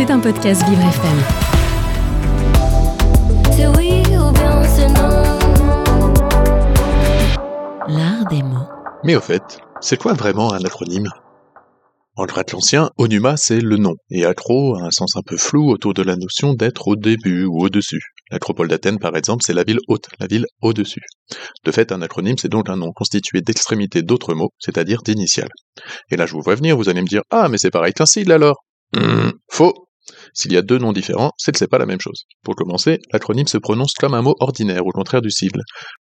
C'est un podcast Vivre FM. L'art des mots. Mais au fait, c'est quoi vraiment un acronyme? En grec ancien, onuma c'est le nom, et acro a un sens un peu flou autour de la notion d'être au début ou au-dessus. L'acropole d'Athènes, par exemple, c'est la ville haute, la ville au-dessus. De fait, un acronyme, c'est donc un nom constitué d'extrémités d'autres mots, c'est-à-dire d'initiales. Et là, je vous vois venir, vous allez me dire, ah, mais c'est pareil qu'un sigle alors Hum, Faux S'il y a deux noms différents, c'est que c'est pas la même chose. Pour commencer, l'acronyme se prononce comme un mot ordinaire, au contraire du sigle.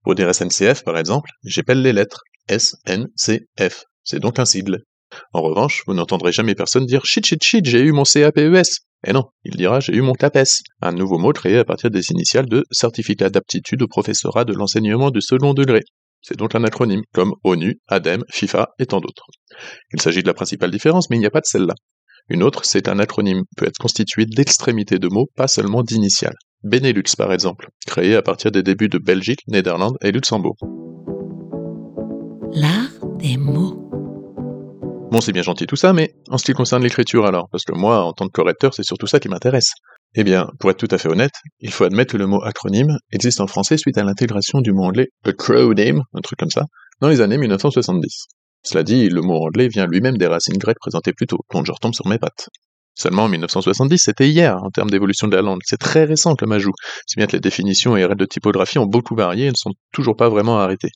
Pour dire SNCF, par exemple, j'appelle les lettres S, N, C, F. C'est donc un sigle. En revanche, vous n'entendrez jamais personne dire shit shit shit, j'ai eu mon CAPES. Eh non, il dira j'ai eu mon CAPES, un nouveau mot créé à partir des initiales de Certificat d'aptitude au professorat de l'enseignement du second degré. C'est donc un acronyme, comme ONU, ADEME, FIFA et tant d'autres. Il s'agit de la principale différence, mais il n'y a pas de celle-là. Une autre, c'est un acronyme peut être constitué d'extrémités de mots, pas seulement d'initiales. Benelux, par exemple, créé à partir des débuts de Belgique, Néderlande et Luxembourg. L'art des mots. Bon, c'est bien gentil tout ça, mais en ce qui concerne l'écriture alors, parce que moi, en tant que correcteur, c'est surtout ça qui m'intéresse. Eh bien, pour être tout à fait honnête, il faut admettre que le mot acronyme existe en français suite à l'intégration du mot anglais acronym, un truc comme ça, dans les années 1970. Cela dit, le mot anglais vient lui-même des racines grecques présentées plus tôt, donc je retombe sur mes pattes. Seulement en 1970, c'était hier en termes d'évolution de la langue. C'est très récent comme ajout, si bien que les définitions et règles de typographie ont beaucoup varié et ne sont toujours pas vraiment arrêtées.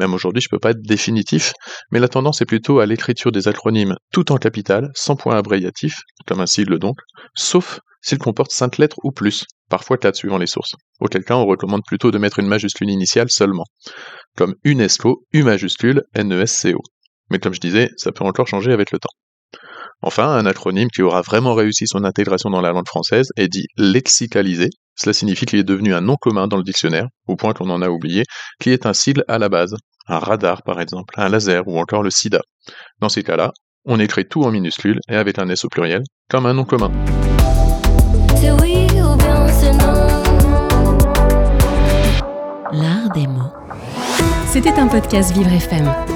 Même aujourd'hui, je peux pas être définitif, mais la tendance est plutôt à l'écriture des acronymes tout en capital, sans point abréviatif, comme un sigle donc, sauf s'il comporte cinq lettres ou plus, parfois quatre suivant les sources. Auquel cas, on recommande plutôt de mettre une majuscule initiale seulement, comme UNESCO, U majuscule, N-E-S-C-O. Mais comme je disais, ça peut encore changer avec le temps. Enfin, un acronyme qui aura vraiment réussi son intégration dans la langue française est dit lexicalisé. Cela signifie qu'il est devenu un nom commun dans le dictionnaire, au point qu'on en a oublié, qui est un sigle à la base. Un radar, par exemple, un laser ou encore le sida. Dans ces cas-là, on écrit tout en minuscules et avec un S au pluriel, comme un nom commun. L'art des mots. C'était un podcast Vivre FM.